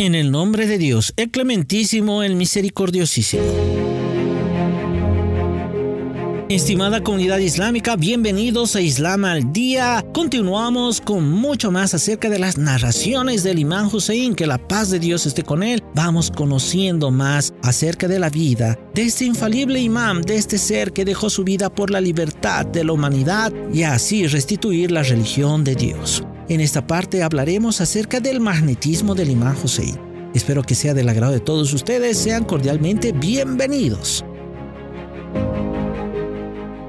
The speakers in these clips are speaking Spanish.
En el nombre de Dios, el clementísimo, el misericordiosísimo. Estimada comunidad islámica, bienvenidos a Islam al Día. Continuamos con mucho más acerca de las narraciones del imán Hussein, que la paz de Dios esté con él. Vamos conociendo más acerca de la vida de este infalible imán, de este ser que dejó su vida por la libertad de la humanidad y así restituir la religión de Dios. En esta parte hablaremos acerca del magnetismo del imán Hussein. Espero que sea del agrado de todos ustedes. Sean cordialmente bienvenidos.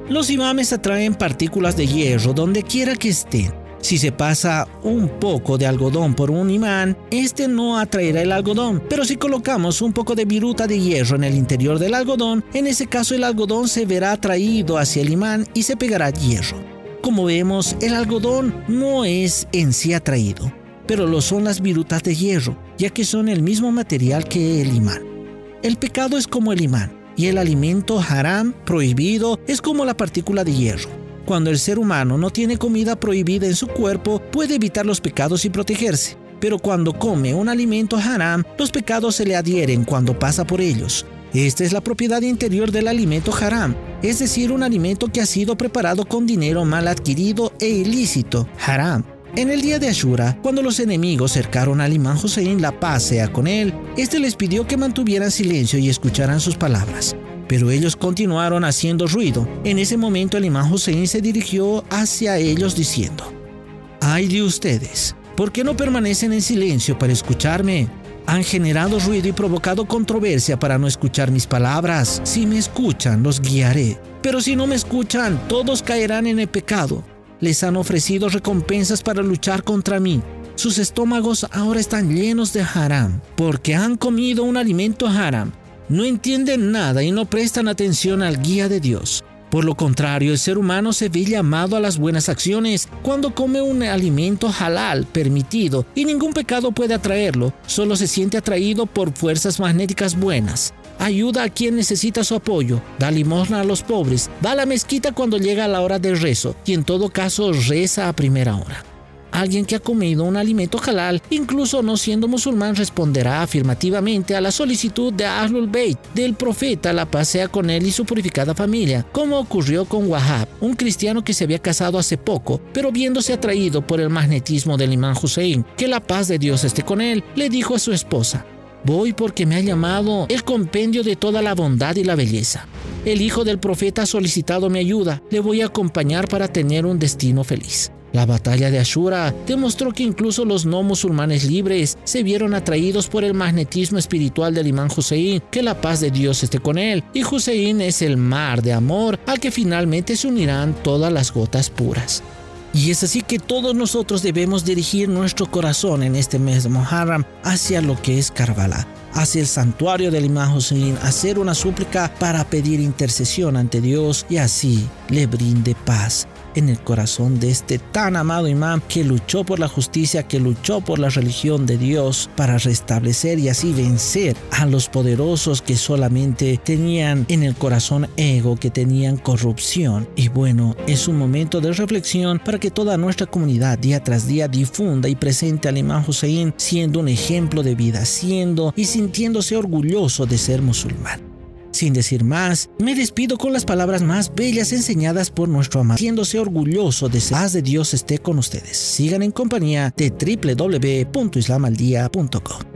Los imames atraen partículas de hierro donde quiera que estén. Si se pasa un poco de algodón por un imán, este no atraerá el algodón, pero si colocamos un poco de viruta de hierro en el interior del algodón, en ese caso el algodón se verá atraído hacia el imán y se pegará hierro. Como vemos, el algodón no es en sí atraído, pero lo son las virutas de hierro, ya que son el mismo material que el imán. El pecado es como el imán, y el alimento haram prohibido es como la partícula de hierro. Cuando el ser humano no tiene comida prohibida en su cuerpo, puede evitar los pecados y protegerse. Pero cuando come un alimento haram, los pecados se le adhieren cuando pasa por ellos. Esta es la propiedad interior del alimento haram, es decir, un alimento que ha sido preparado con dinero mal adquirido e ilícito, haram. En el día de Ashura, cuando los enemigos cercaron al imán Hussein, la paz sea con él, este les pidió que mantuvieran silencio y escucharan sus palabras. Pero ellos continuaron haciendo ruido. En ese momento el imán Hussein se dirigió hacia ellos diciendo, ¡Ay de ustedes! ¿Por qué no permanecen en silencio para escucharme? Han generado ruido y provocado controversia para no escuchar mis palabras. Si me escuchan, los guiaré. Pero si no me escuchan, todos caerán en el pecado. Les han ofrecido recompensas para luchar contra mí. Sus estómagos ahora están llenos de haram, porque han comido un alimento haram. No entienden nada y no prestan atención al guía de Dios. Por lo contrario, el ser humano se ve llamado a las buenas acciones cuando come un alimento halal permitido y ningún pecado puede atraerlo, solo se siente atraído por fuerzas magnéticas buenas. Ayuda a quien necesita su apoyo, da limosna a los pobres, va a la mezquita cuando llega la hora del rezo y en todo caso reza a primera hora. Alguien que ha comido un alimento halal, incluso no siendo musulmán, responderá afirmativamente a la solicitud de Ahlul Bayt, del profeta, la paz sea con él y su purificada familia, como ocurrió con Wahab, un cristiano que se había casado hace poco, pero viéndose atraído por el magnetismo del imán Hussein, que la paz de Dios esté con él, le dijo a su esposa, Voy porque me ha llamado el compendio de toda la bondad y la belleza. El hijo del profeta ha solicitado mi ayuda. Le voy a acompañar para tener un destino feliz. La batalla de Ashura demostró que incluso los no musulmanes libres se vieron atraídos por el magnetismo espiritual del imán Hussein, que la paz de Dios esté con él, y Hussein es el mar de amor al que finalmente se unirán todas las gotas puras. Y es así que todos nosotros debemos dirigir nuestro corazón en este mes de hacia lo que es Karbala, hacia el santuario del imán Hussein, hacer una súplica para pedir intercesión ante Dios y así le brinde paz en el corazón de este tan amado imán que luchó por la justicia, que luchó por la religión de Dios para restablecer y así vencer a los poderosos que solamente tenían en el corazón ego, que tenían corrupción. Y bueno, es un momento de reflexión para que toda nuestra comunidad día tras día difunda y presente al imán Hussein siendo un ejemplo de vida, siendo y sintiéndose orgulloso de ser musulmán. Sin decir más, me despido con las palabras más bellas enseñadas por nuestro amado, siéndose orgulloso de ser paz de Dios esté con ustedes. Sigan en compañía de www.islamaldia.com.